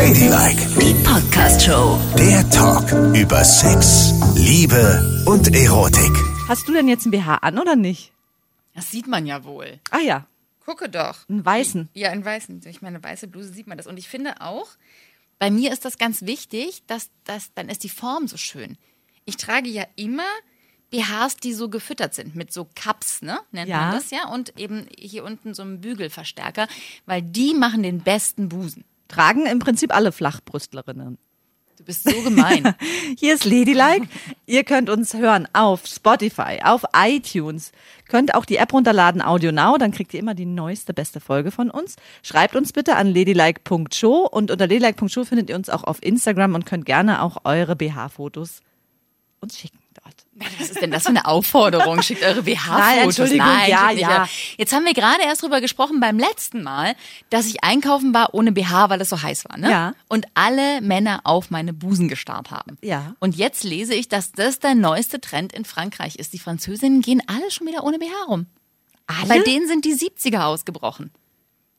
Ladylike, Die Podcast-Show. der Talk über Sex, Liebe und Erotik. Hast du denn jetzt ein BH an oder nicht? Das sieht man ja wohl. Ah ja, Gucke doch. einen weißen. Ja, in weißen. Durch meine weiße Bluse sieht man das. Und ich finde auch, bei mir ist das ganz wichtig, dass, dass dann ist die Form so schön. Ich trage ja immer BHs, die so gefüttert sind mit so Cups, ne? Nennt Ja. man das ja. Und eben hier unten so einen Bügelverstärker, weil die machen den besten Busen. Tragen im Prinzip alle Flachbrüstlerinnen. Du bist so gemein. Hier ist Ladylike. Ihr könnt uns hören auf Spotify, auf iTunes. Könnt auch die App runterladen, Audio Now, dann kriegt ihr immer die neueste, beste Folge von uns. Schreibt uns bitte an ladylike.show und unter ladylike.show findet ihr uns auch auf Instagram und könnt gerne auch eure BH-Fotos uns schicken. Was ist denn das für eine Aufforderung? Schickt eure Nein, BH-Fotos. Ja, schickt nicht ja. eure- Jetzt haben wir gerade erst drüber gesprochen beim letzten Mal, dass ich einkaufen war ohne BH, weil es so heiß war. Ne? Ja. Und alle Männer auf meine Busen gestarrt haben. Ja. Und jetzt lese ich, dass das der neueste Trend in Frankreich ist. Die Französinnen gehen alle schon wieder ohne BH rum. Alle? Bei denen sind die 70er ausgebrochen.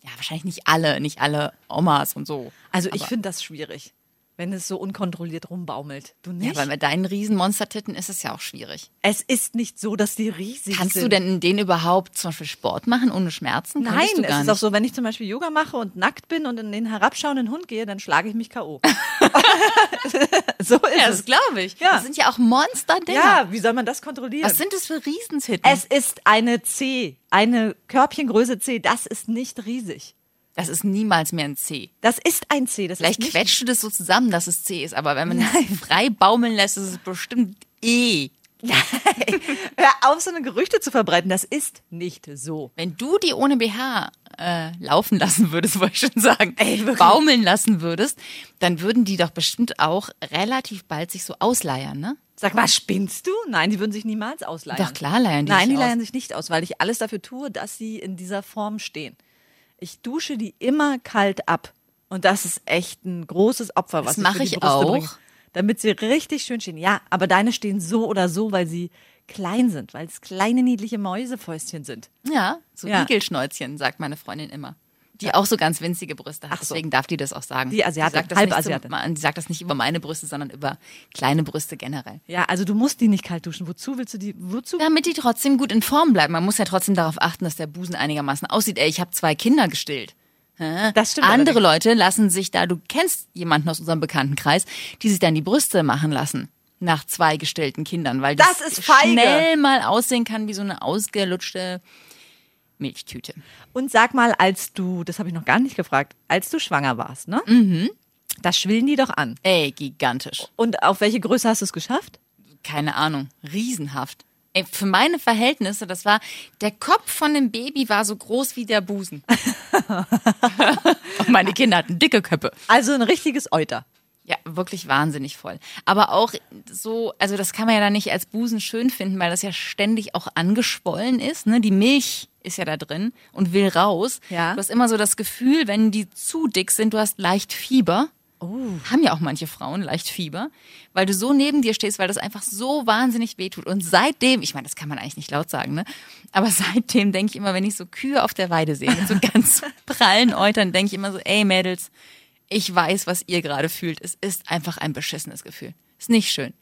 Ja, wahrscheinlich nicht alle, nicht alle Omas und so. Also ich finde das schwierig, wenn es so unkontrolliert rumbaumelt. Du Ja, nicht? weil mit deinen riesen Monstertitten ist es ja auch schwierig. es ist nicht so, dass die riesig Kannst sind. du denn in denen überhaupt zum Beispiel Sport machen ohne Schmerzen? Nein, es gar ist nicht. auch so, wenn ich zum Beispiel Yoga mache und nackt bin und in den herabschauenden Hund gehe, dann schlage ich mich K.O. so ist Ja, es. das glaube ich. Ja. Das sind ja auch Monster-Dinger. Ja, wie soll man das kontrollieren? Was sind das für Riesentitten? es ist eine C, eine Körbchengröße C. Das ist nicht riesig. Das ist niemals mehr ein C. Das ist ein C. Das Vielleicht quetscht du das so zusammen, dass es C ist, aber wenn man es frei baumeln lässt, ist es bestimmt E. Hör auf, so eine Gerüchte zu verbreiten. Das ist nicht so. Wenn du die ohne BH äh, laufen lassen würdest, wollte ich schon sagen, Ey, baumeln lassen würdest, dann würden die doch bestimmt auch relativ bald sich so ausleiern, ne? Sag mal, spinnst du? Nein, die würden sich niemals ausleihen. Doch, klar leiern die Nein, sich die aus. leihen sich nicht aus, weil ich alles dafür tue, dass sie in dieser Form stehen. Ich dusche die immer kalt ab. Und das ist echt ein großes Opfer, was Das ich mache ich Brüste auch. bringe. Damit sie richtig schön stehen. Ja, aber deine stehen so oder so, weil sie klein sind, weil es kleine niedliche Mäusefäustchen sind. Ja, so Ja. Igelschnäuzchen, sagt meine Freundin immer. Die auch so ganz winzige Brüste hat. So. Deswegen darf die das auch sagen. Die Asiatin, sagt das Halbasiatin. So, die sagt das nicht über meine Brüste, sondern über kleine Brüste generell. Ja, also du musst die nicht kalt duschen. Wozu willst du die? Wozu? Damit die trotzdem gut in Form bleiben. Man muss ja trotzdem darauf achten, dass der Busen einigermaßen aussieht. Ey, ich habe zwei Kinder gestillt. Das stimmt Andere allerdings. Leute lassen sich da, du kennst jemanden aus unserem Bekanntenkreis, die sich dann die Brüste machen lassen. Nach zwei gestillten Kindern, weil Das ist feige. schnell mal aussehen kann wie so eine ausgelutschte Milchtüte. Und sag mal, als du, das habe ich noch gar nicht gefragt, als du schwanger warst, ne? Mhm. Da schwillen die doch an. Ey, gigantisch. Und auf welche Größe hast du es geschafft? keine Ahnung, riesenhaft. Ey, für meine Verhältnisse, das war, der Kopf von dem Baby war so groß wie der Busen. Und meine Kinder hatten dicke Köpfe. Also ein richtiges Euter. Ja, wirklich wahnsinnig voll. Aber auch so, also das kann man ja dann nicht als Busen schön finden, weil das ja ständig auch angeschwollen ist. Ne? Die Milch ist ja da drin und will raus. Ja. Du hast immer so das Gefühl, wenn die zu dick sind, du hast leicht Fieber. Haben ja auch manche Frauen leicht Fieber, weil du so neben dir stehst, weil das einfach so wahnsinnig wehtut. Und seitdem, ich meine, das kann man eigentlich nicht laut sagen, ne? Aber seitdem denke ich immer, wenn ich so Kühe auf der Weide sehe, mit so ganz prallen Eutern, denke ich immer so, ey Mädels, ich weiß, was ihr gerade fühlt. Es ist einfach ein beschissenes Gefühl. Ist nicht schön.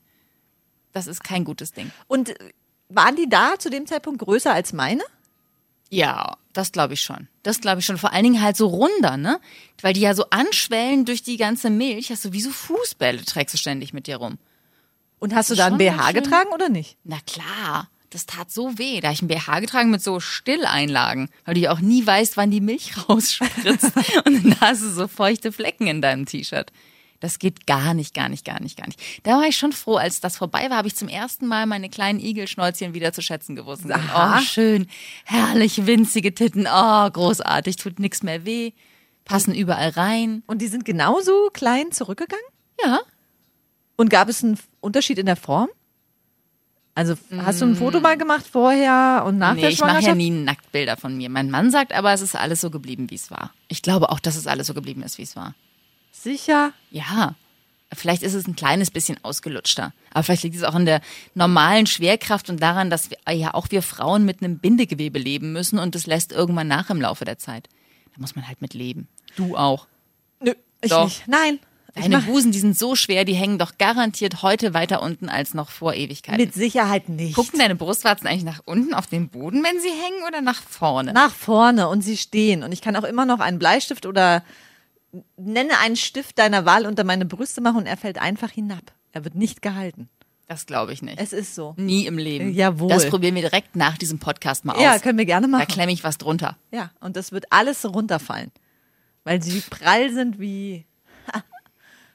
Das ist kein gutes Ding. Und waren die da zu dem Zeitpunkt größer als meine? Ja, das glaube ich schon. Das glaube ich schon. Vor allen Dingen halt so runder, ne? Weil die ja so anschwellen durch die ganze Milch. Hast du wie so Fußbälle trägst du ständig mit dir rum. Und hast du da ein BH getragen oder nicht? Na klar, das tat so weh. Da hab ich ein BH getragen mit so Stilleinlagen, weil du ja auch nie weißt, wann die Milch rausspritzt. und dann hast du so feuchte Flecken in deinem T-Shirt. Das geht gar nicht, gar nicht, gar nicht, gar nicht. Da war ich schon froh, als das vorbei war, habe ich zum ersten Mal meine kleinen Igelschnäuzchen wieder zu schätzen gewusst. Und gesagt, Aha. Oh, schön, herrlich, winzige Titten, oh, großartig, tut nichts mehr weh, passen überall rein. Und die sind genauso klein zurückgegangen? Ja, Und gab es einen Unterschied in der Form? Also hast du ein Foto mal gemacht vorher und nach nee, der ich mache Schwangerschaft? ja nie Nacktbilder von mir. Mein Mann sagt aber, es ist alles so geblieben, wie es war. Ich glaube auch, dass es alles so geblieben ist, wie es war. Sicher. Ja, vielleicht ist es ein kleines bisschen ausgelutschter. Aber vielleicht liegt es auch in der normalen Schwerkraft und daran, dass wir, ja auch wir Frauen mit einem Bindegewebe leben müssen und das lässt irgendwann nach im Laufe der Zeit. Da muss man halt mit leben. Du auch. Nö, Ich Doch. nicht. Nein. Deine Busen, die sind so schwer, die hängen doch garantiert heute weiter unten als noch vor Ewigkeiten. mit Sicherheit nicht. Gucken deine Brustwarzen eigentlich nach unten auf den Boden, wenn sie hängen oder nach vorne? nach vorne und sie stehen. Und ich kann auch immer noch einen Bleistift oder nenne einen Stift deiner Wahl unter meine Brüste machen und er fällt einfach hinab. Er wird nicht gehalten. Das glaube ich nicht. Es ist so. Nie im Leben. Jawohl. Das probieren wir direkt nach diesem Podcast mal Ja, aus. können wir gerne Da machen. klemme ich was drunter. Ja, und das wird alles runterfallen. Weil sie prall sind wie.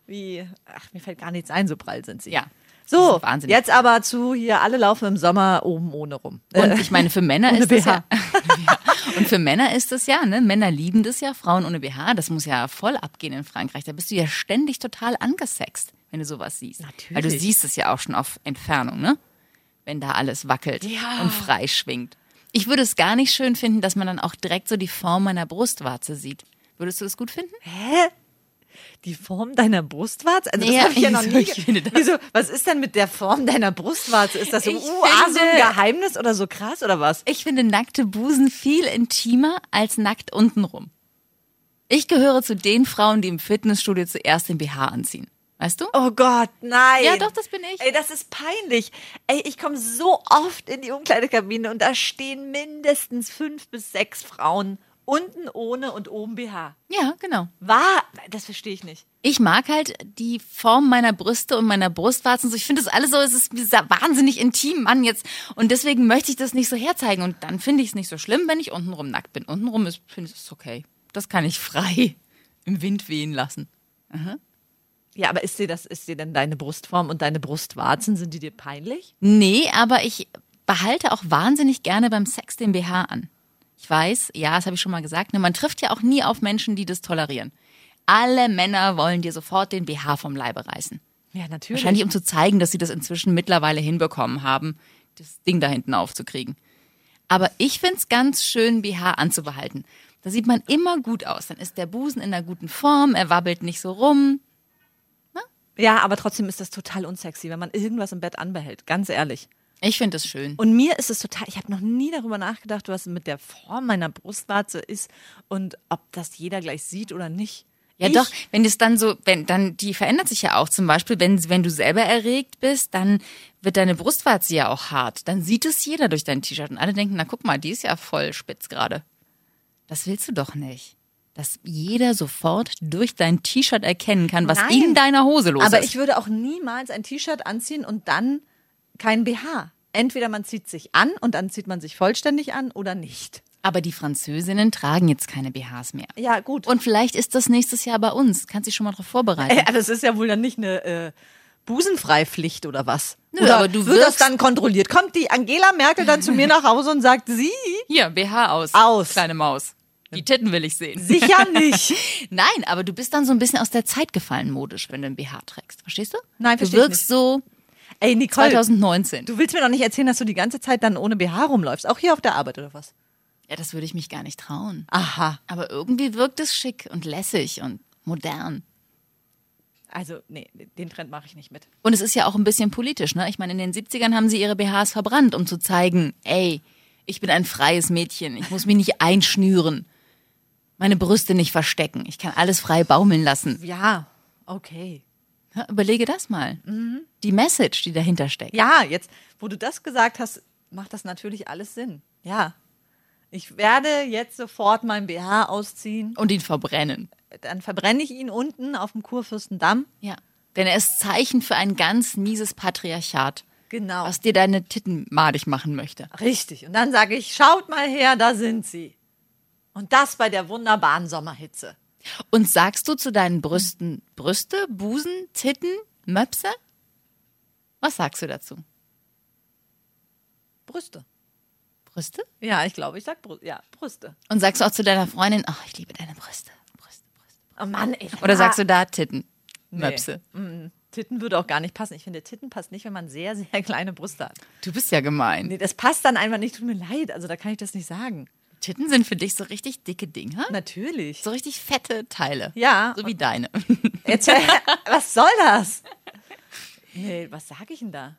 Wie. Ach, mir fällt gar nichts ein, so prall sind sie. Ja. So, sind wahnsinnig. jetzt aber zu hier, alle laufen im Sommer oben ohne rum. Und Äh, ich meine, für Männer ohne ist das ja. ja. Und für Männer ist das ja, ne? Männer lieben das ja, Frauen ohne BH. Das muss ja voll abgehen in Frankreich. Da bist du ja ständig total angesext, wenn du sowas siehst. Natürlich. Weil du siehst es ja auch schon auf Entfernung, ne? Wenn da alles wackelt Ja. und frei schwingt. Ich würde es gar nicht schön finden, dass man dann auch direkt so die Form meiner Brustwarze sieht. Würdest du das gut finden? Hä? Die Form deiner Brustwarze? Also Nee, das habe ich ja noch nie. Ich finde das- Wieso? Was ist denn mit der Form deiner Brustwarze? Ist das so, Ich uh, ah, so ein finde- Geheimnis oder so krass oder was? Ich finde nackte Busen viel intimer als nackt untenrum. Ich gehöre zu den Frauen, die im Fitnessstudio zuerst den BH anziehen. Weißt du? Oh Gott, nein. Ja, doch, das bin ich. Ey, das ist peinlich. Ey, ich komme so oft in die Umkleidekabine und da stehen mindestens fünf bis sechs Frauen unten ohne und oben BH. Ja, genau. War, das verstehe ich nicht. Ich mag halt die Form meiner Brüste und meiner Brustwarzen. So, ich finde das alles so, es ist wahnsinnig intim, Mann, jetzt. Und deswegen möchte ich das nicht so herzeigen. Und dann finde ich es nicht so schlimm, wenn ich untenrum nackt bin. Untenrum ist, finde ich es okay. Das kann ich frei im Wind wehen lassen. Ja, aber ist dir das, ist dir denn deine Brustform und deine Brustwarzen, sind die dir peinlich? Nee, aber ich behalte auch wahnsinnig gerne beim Sex den BH an. Ich weiß, ja, das habe ich schon mal gesagt, ne, man trifft ja auch nie auf Menschen, die das tolerieren. Alle Männer wollen dir sofort den BH vom Leibe reißen. Ja, natürlich. Wahrscheinlich, um zu zeigen, dass sie das inzwischen mittlerweile hinbekommen haben, das Ding da hinten aufzukriegen. Aber ich find's ganz schön, BH anzubehalten. Da sieht man immer gut aus. Dann ist der Busen in einer guten Form, er wabbelt nicht so rum. Ja, aber trotzdem ist das total unsexy, wenn man irgendwas im Bett anbehält. Ganz ehrlich. Ich finde das schön. Und mir ist es total, ich habe noch nie darüber nachgedacht, was mit der Form meiner Brustwarze ist und ob das jeder gleich sieht oder nicht. Ja, ich, doch, wenn es dann so, wenn dann, die verändert sich ja auch zum Beispiel, wenn, wenn du selber erregt bist, dann wird deine Brustwarze ja auch hart. Dann sieht es jeder durch dein T-Shirt und alle denken, na guck mal, die ist ja voll spitz gerade. Das willst du doch nicht. Dass jeder sofort durch dein T-Shirt erkennen kann, was Nein. in deiner Hose los Aber ist. ich würde auch niemals ein T-Shirt anziehen und dann kein BH. Entweder man zieht sich an und dann zieht man sich vollständig an oder nicht. Aber die Französinnen tragen jetzt keine BHs mehr. Ja, gut. Und vielleicht ist das nächstes Jahr bei uns. Kannst dich schon mal darauf vorbereiten. Äh, das ist ja wohl dann nicht eine äh, Busenfreipflicht oder was? Nö, oder aber du wird das dann kontrolliert? Kommt die Angela Merkel dann zu mir nach Hause und sagt, sie? Hier, BH aus. Aus. Kleine Maus. Die Titten will ich sehen. Sicher nicht. Nein, aber du bist dann so ein bisschen aus der Zeit gefallen modisch, wenn du ein BH trägst. Verstehst du? Nein, Du versteh ich wirkst so Ey, Nicole, 2019. du willst mir doch nicht erzählen, dass du die ganze Zeit dann ohne BH rumläufst. Auch hier auf der Arbeit oder was? Ja, das würde ich mich gar nicht trauen. Aha. Aber irgendwie wirkt es schick und lässig und modern. Also, nee, den Trend mache ich nicht mit. Und es ist ja auch ein bisschen politisch, ne? Ich meine, in den 70ern haben sie ihre BHs verbrannt, um zu zeigen, ey, ich bin ein freies Mädchen, ich muss mich nicht einschnüren, meine Brüste nicht verstecken, ich kann alles frei baumeln lassen. Ja, okay. Überlege das mal. Die Message, die dahinter steckt. Ja, jetzt, wo du das gesagt hast, macht das natürlich alles Sinn. Ja. Ich werde jetzt sofort mein BH ausziehen. Und ihn verbrennen. Dann verbrenne ich ihn unten auf dem Kurfürstendamm. Ja. Denn er ist Zeichen für ein ganz mieses Patriarchat, Genau. was dir deine Titten madig machen möchte. Richtig. Und dann sage ich, schaut mal her, da sind sie. Und das bei der wunderbaren Sommerhitze. Und sagst du zu deinen Brüsten Brüste, Busen, Titten, Möpse? Was sagst du dazu? Brüste. Brüste? Ja, ich glaube, ich sag Brü ja, Brüste. Und sagst du auch zu deiner Freundin, ach, ich liebe deine Brüste. Brüste, Brüste. Oh Mann, ey. Oder ah, sagst du da Titten, nee. Möpse? Mm, Titten würde auch gar nicht passen. Ich finde, Titten passt nicht, wenn man sehr, sehr kleine Brüste hat. Du bist ja gemein. Nee, das passt dann einfach nicht. Tut mir leid. Also, da kann ich das nicht sagen. Titten sind für dich so richtig dicke Dinger? Natürlich. So richtig fette Teile. Ja. So wie deine. Jetzt, was soll das? Nee, was sage ich denn da?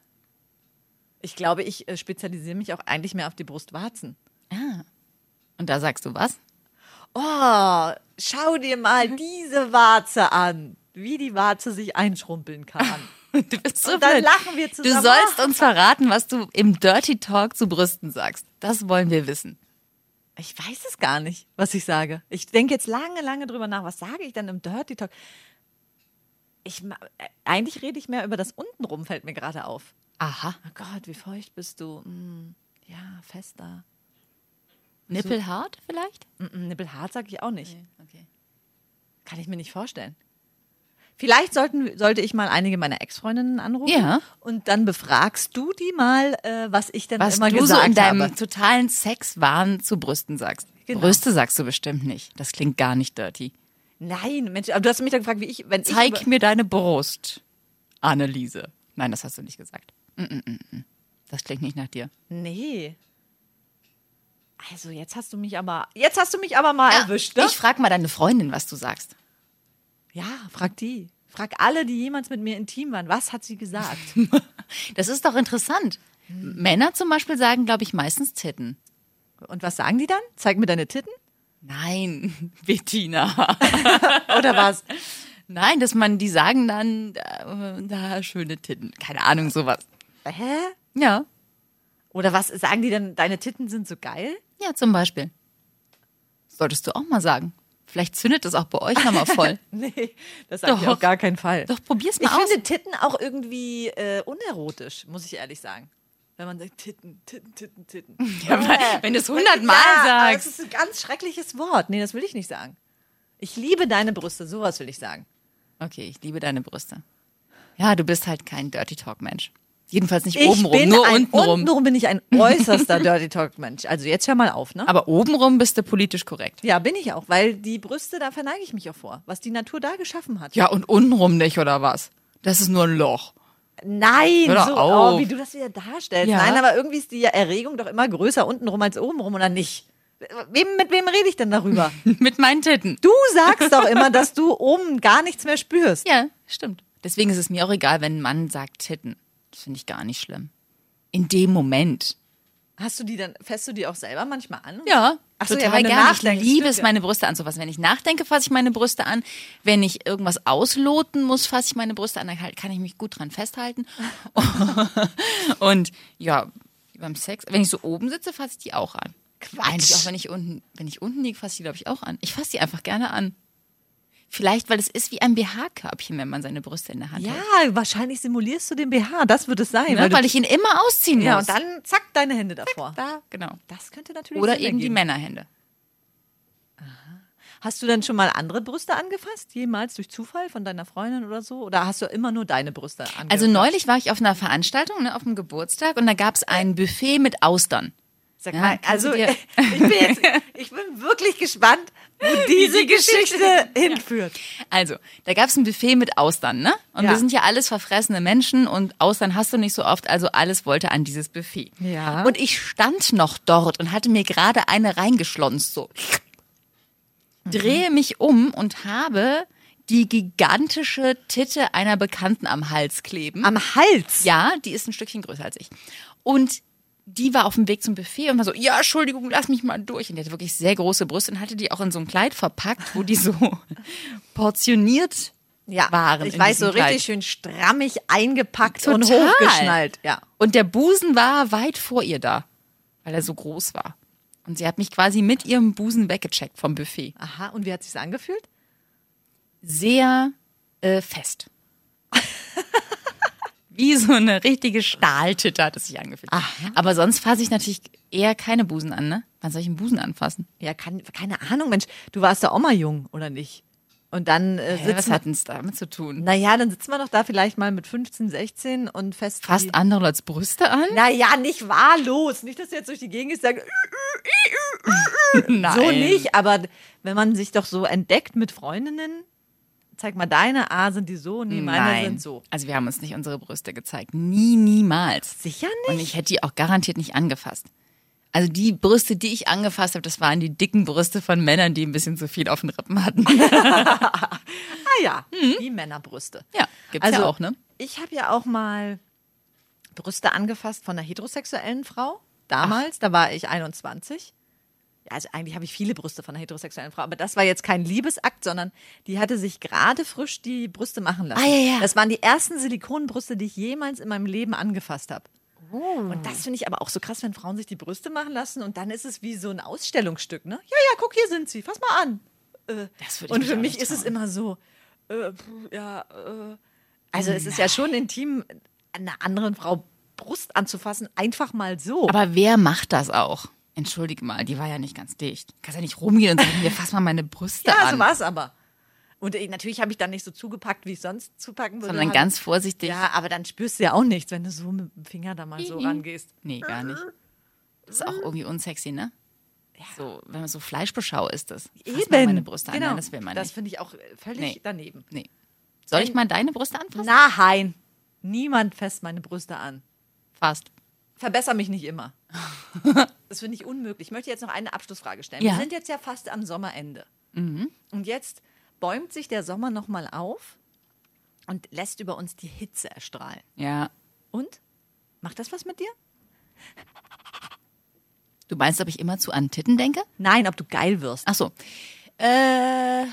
Ich glaube, ich äh, spezialisiere mich auch eigentlich mehr auf die Brustwarzen. ah. Und da sagst du was? Oh, schau dir mal diese Warze an. Wie die Warze sich einschrumpeln kann. Du bist so Und dann blöd. lachen wir Du zusammen. sollst uns verraten, was du im Dirty Talk zu Brüsten sagst. Das wollen wir wissen. Ich weiß es gar nicht, was ich sage. Ich denke jetzt lange, lange drüber nach. Was sage ich denn im Dirty Talk? Ich, äh, eigentlich rede ich mehr über das Untenrum, fällt mir gerade auf. Aha. Oh Gott, wie feucht bist du. Mm, ja, fester. Nippelhart vielleicht? Mm, mm, Nippelhart sage ich auch nicht. Okay. Kann ich mir nicht vorstellen. Vielleicht sollten, sollte ich mal einige meiner Ex-Freundinnen anrufen. Ja. Und dann befragst du die mal, äh, was ich denn Was immer du so gesagt in deinem habe. totalen Sexwahn zu Brüsten sagst. Genau. Brüste sagst du bestimmt nicht. Das klingt gar nicht dirty. Nein, Mensch, aber du hast mich dann gefragt, wie ich, wenn ich Zeig über- mir deine Brust, Anneliese. Nein, das hast du nicht gesagt. Mm, mm, mm. Das klingt nicht nach dir. Nee. Also jetzt hast du mich aber, jetzt hast du mich aber mal erwischt, ne? Ich frag mal deine Freundin, was du sagst. Ja, frag die. Frag alle, die jemals mit mir intim waren. Was hat sie gesagt? Das ist doch interessant. Männer zum Beispiel sagen, glaube ich, meistens Titten. Und was sagen die dann? Zeig mir deine Titten? Nein, Bettina. Oder was? Nein, dass man, die sagen dann, äh, da schöne Titten. Keine Ahnung, sowas. Hä? Ja. Oder was sagen die denn? Deine Titten sind so geil? Ja, zum Beispiel. Solltest du auch mal sagen. Vielleicht zündet das auch bei euch nochmal voll. Nee, das sage ich auf gar keinen Fall. Doch, probier's ich mal aus. finde Titten auch irgendwie äh, unerotisch, muss ich ehrlich sagen. Wenn man sagt Titten, Titten, Titten, Titten. Ja, weil- wenn du es hundertmal ja, sagst. Das ist ein ganz schreckliches Wort. Nee, das will ich nicht sagen. Ich liebe deine Brüste, sowas will ich sagen. Okay, ich liebe deine Brüste. Ja, du bist halt kein Dirty Talk Mensch. Jedenfalls nicht Ich obenrum, nur ein, untenrum. Untenrum bin ich ein äußerster Dirty Talk Mensch. Also jetzt hör mal auf, ne? Aber obenrum bist du politisch korrekt. Ja, bin ich auch, weil die Brüste, da verneige ich mich auch vor, was die Natur da geschaffen hat. Ja, und untenrum nicht, oder was? Das ist nur ein Loch. Nein, so, oh, wie du das wieder darstellst. Ja. Nein, aber irgendwie ist die Erregung doch immer größer untenrum als obenrum, oder nicht? Wem, mit wem rede ich denn darüber? Mit meinen Titten. Du sagst doch immer, dass du oben gar nichts mehr spürst. Ja, stimmt. Deswegen ist es mir auch egal, wenn ein Mann sagt Titten. Das finde ich gar nicht schlimm. In dem Moment. Hast du die dann, fässt du die auch selber manchmal an? Ja, Ach so, total ja, gerne. Ich liebe es, meine Brüste anzufassen. Wenn ich nachdenke, fasse ich meine Brüste an. Wenn ich irgendwas ausloten muss, fasse ich meine Brüste an. Dann halt- kann ich mich gut dran festhalten. Und ja, beim Sex, wenn ich so oben sitze, fasse ich die auch an. Quatsch. Eigentlich auch, wenn ich unten, wenn ich unten liege, fasse ich die, glaube ich, auch an. Ich fasse die einfach gerne an. Vielleicht, weil es ist wie ein BH-Körbchen, wenn man seine Brüste in der Hand Ja, hält. wahrscheinlich simulierst du den BH, das wird es sein. Ne? du- Weil ich ihn immer ausziehen muss. ja, und dann zack, deine Hände davor. da, genau. Das könnte natürlich Oder eben die. Männerhände. Hast du denn schon mal andere Brüste angefasst? Jemals durch Zufall von deiner Freundin oder so? Oder hast du immer nur deine Brüste angefasst? Also neulich war ich auf einer Veranstaltung, ne, auf dem Geburtstag, und da gab es ein Buffet mit Austern. Sag Ja, mal, kannst also ich bin, jetzt, ich bin wirklich gespannt, wo diese die Geschichte- Geschichte hinführt. Also, da gab es ein Buffet mit Austern, ne? Und Ja. wir sind ja alles verfressene Menschen und Austern hast du nicht so oft, also alles wollte an dieses Buffet. Ja. Und ich stand noch dort und hatte mir gerade eine reingeschlonzt, so. Drehe mich um und habe die gigantische Titte einer Bekannten am Hals kleben. Am Hals? Ja, die ist ein Stückchen größer als ich. Und die war auf dem Weg zum Buffet und war so, ja, Entschuldigung, lass mich mal durch. Und die hatte wirklich sehr große Brüste und hatte die auch in so ein Kleid verpackt, wo die so portioniert Ja, waren. ich weiß, so richtig Kleid. schön strammig eingepackt und Total. hochgeschnallt. Ja. Und der Busen war weit vor ihr da, weil er so groß war. Und sie hat mich quasi mit ihrem Busen weggecheckt vom Buffet. Aha, und wie hat sich's angefühlt? Sehr äh, fest. Wie so eine richtige Stahltitte hat es sich angefühlt. Aber sonst fasse ich natürlich eher keine Busen an, ne? Wann soll ich einen Busen anfassen? Ja, kann, keine Ahnung, Mensch, du warst da auch mal jung, oder nicht? Und dann äh, Hä, was hat denn damit zu tun? naja, dann sitzt man doch da vielleicht mal mit 15, 16 und fest. Fasst andere Leute Brüste an? Naja, nicht wahllos. Nicht, dass du jetzt durch die Gegend sagst, Nein. so nicht, aber wenn man sich doch so entdeckt mit Freundinnen, zeig mal deine A, sind die so, nee, meine Nein. sind so. Also wir haben uns nicht unsere Brüste gezeigt. Nie, niemals. Sicher Und nicht? ich hätte die auch garantiert nicht angefasst. Also die Brüste, die ich angefasst habe, das waren die dicken Brüste von Männern, die ein bisschen zu viel auf den Rippen hatten. Ah ja, die Männerbrüste. Ja, gibt's also, ja auch, ne? Ich habe ja auch mal Brüste angefasst von einer heterosexuellen Frau. Damals, da war ich 21. also eigentlich habe ich viele Brüste von einer heterosexuellen Frau, aber das war jetzt kein Liebesakt, sondern die hatte sich gerade frisch die Brüste machen lassen. Ah, ja, ja. Das waren die ersten Silikonbrüste, die ich jemals in meinem Leben angefasst habe. Oh. Und das finde ich aber auch so krass, wenn Frauen sich die Brüste machen lassen und dann ist es wie so ein Ausstellungsstück, ne? Ja, ja, guck, hier sind sie, fass mal an. Äh, Das ich und für mich ist es immer so, äh, ja, äh, also es ist ja schon intim, einer anderen Frau Brust anzufassen, einfach mal so. Aber wer macht das auch? Entschuldige mal, die war ja nicht ganz dicht. Kannst ja nicht rumgehen und sagen, hier fass mal meine Brüste ja, an. so war es aber. Und äh, natürlich habe ich dann nicht so zugepackt, wie ich sonst zupacken würde. Sondern ganz vorsichtig. Ja, aber dann spürst du ja auch nichts, wenn du so mit dem Finger da mal so rangehst. Nee, gar nicht. Das ist auch irgendwie unsexy, ne? So, wenn man so Fleischbeschau ist das. Fass mal meine Brüste an. genau. Nein, das will man Das nicht. finde ich auch äh, völlig Nee. daneben. Nee. Soll ich mal deine Brüste anfassen? Nein, niemand fasst meine Brüste an. Fast. Verbesser mich nicht immer. Das finde ich unmöglich. Ich möchte jetzt noch eine Abschlussfrage stellen. Ja. Mhm. Wir sind jetzt ja fast am Sommerende. Und jetzt bäumt sich der Sommer nochmal auf und lässt über uns die Hitze erstrahlen. Ja. Und? Macht das was mit dir? Du meinst, ob ich immer zu an Titten denke? Nein, ob du geil wirst. Ach so. Äh,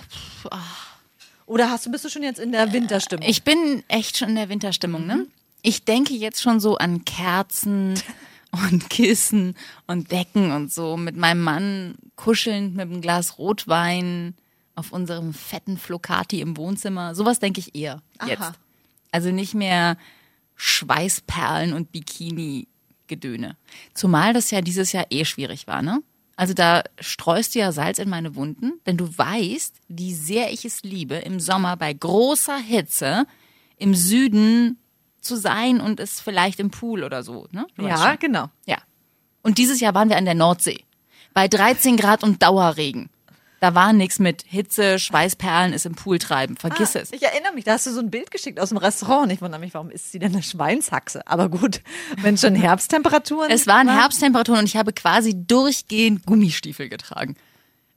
Oder hast du, bist du schon jetzt in der Winterstimmung? ich bin echt schon in der Winterstimmung, ne? Ich denke jetzt schon so an Kerzen und Kissen und Decken und so mit meinem Mann kuschelnd mit einem Glas Rotwein auf unserem fetten Flocati im Wohnzimmer. Sowas denke ich eher jetzt. Also nicht mehr Schweißperlen und Bikini-Gedöne. Zumal das ja dieses Jahr eh schwierig war, ne? Also da streust du ja Salz in meine Wunden, denn du weißt, wie sehr ich es liebe, im Sommer bei großer Hitze im Süden zu sein und es vielleicht im Pool oder so, ne? Du ja, genau. Ja. Und dieses Jahr waren wir an der Nordsee. Bei 13 Grad und Dauerregen. Da war nichts mit Hitze, Schweißperlen, es im Pool treiben. Vergiss es. Ich erinnere mich, da hast du so ein Bild geschickt aus dem Restaurant. Ich wundere mich, warum ist sie denn eine Schweinshaxe? Aber gut, wenn schon Herbsttemperaturen. Es waren Herbsttemperaturen und ich habe quasi durchgehend Gummistiefel getragen.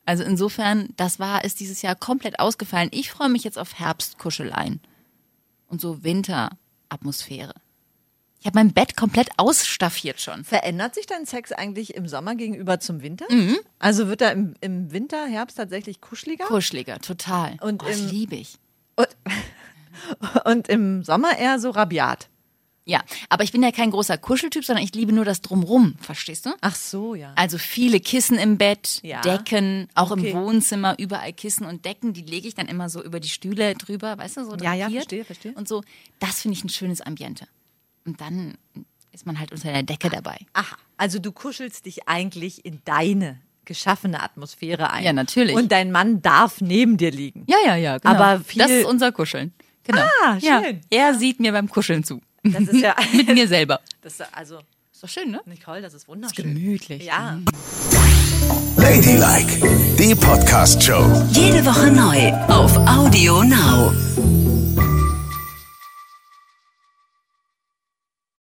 Also insofern, das war, ist dieses Jahr komplett ausgefallen. Ich freue mich jetzt auf Herbstkuscheleien und so Winteratmosphäre. Ich habe mein Bett komplett ausstaffiert schon. Verändert sich dein Sex eigentlich im Sommer gegenüber zum Winter? Mhm. Also wird er im, im Winter, Herbst tatsächlich kuscheliger? Kuscheliger, total. Und oh, das im- liebe ich. Und, und im Sommer eher so rabiat. Ja, aber ich bin ja kein großer Kuscheltyp, sondern ich liebe nur das Drumrum, verstehst du? Ach so, ja. Also viele Kissen im Bett, Ja. Decken, auch Okay. im Wohnzimmer, überall Kissen und Decken, die lege ich dann immer so über die Stühle drüber, weißt du, so Ja, ja, drapiert. verstehe, verstehe. Und so, das finde ich ein schönes Ambiente. Und dann ist man halt unter der Decke dabei. Aha, also du kuschelst dich eigentlich in deine geschaffene Atmosphäre ein. Ja, natürlich. Und dein Mann darf neben dir liegen. Ja, ja, ja, genau. Aber viel- das ist unser Kuscheln. Genau. Ah, Ja, schön. er sieht mir beim Kuscheln zu. Das ist ja, Mit mir selber. das ist also, Ist doch schön, ne? Nicole, das ist wunderschön. Gemütlich. Ja. Ladylike, die Podcast-Show. Jede Woche neu auf Audio Now.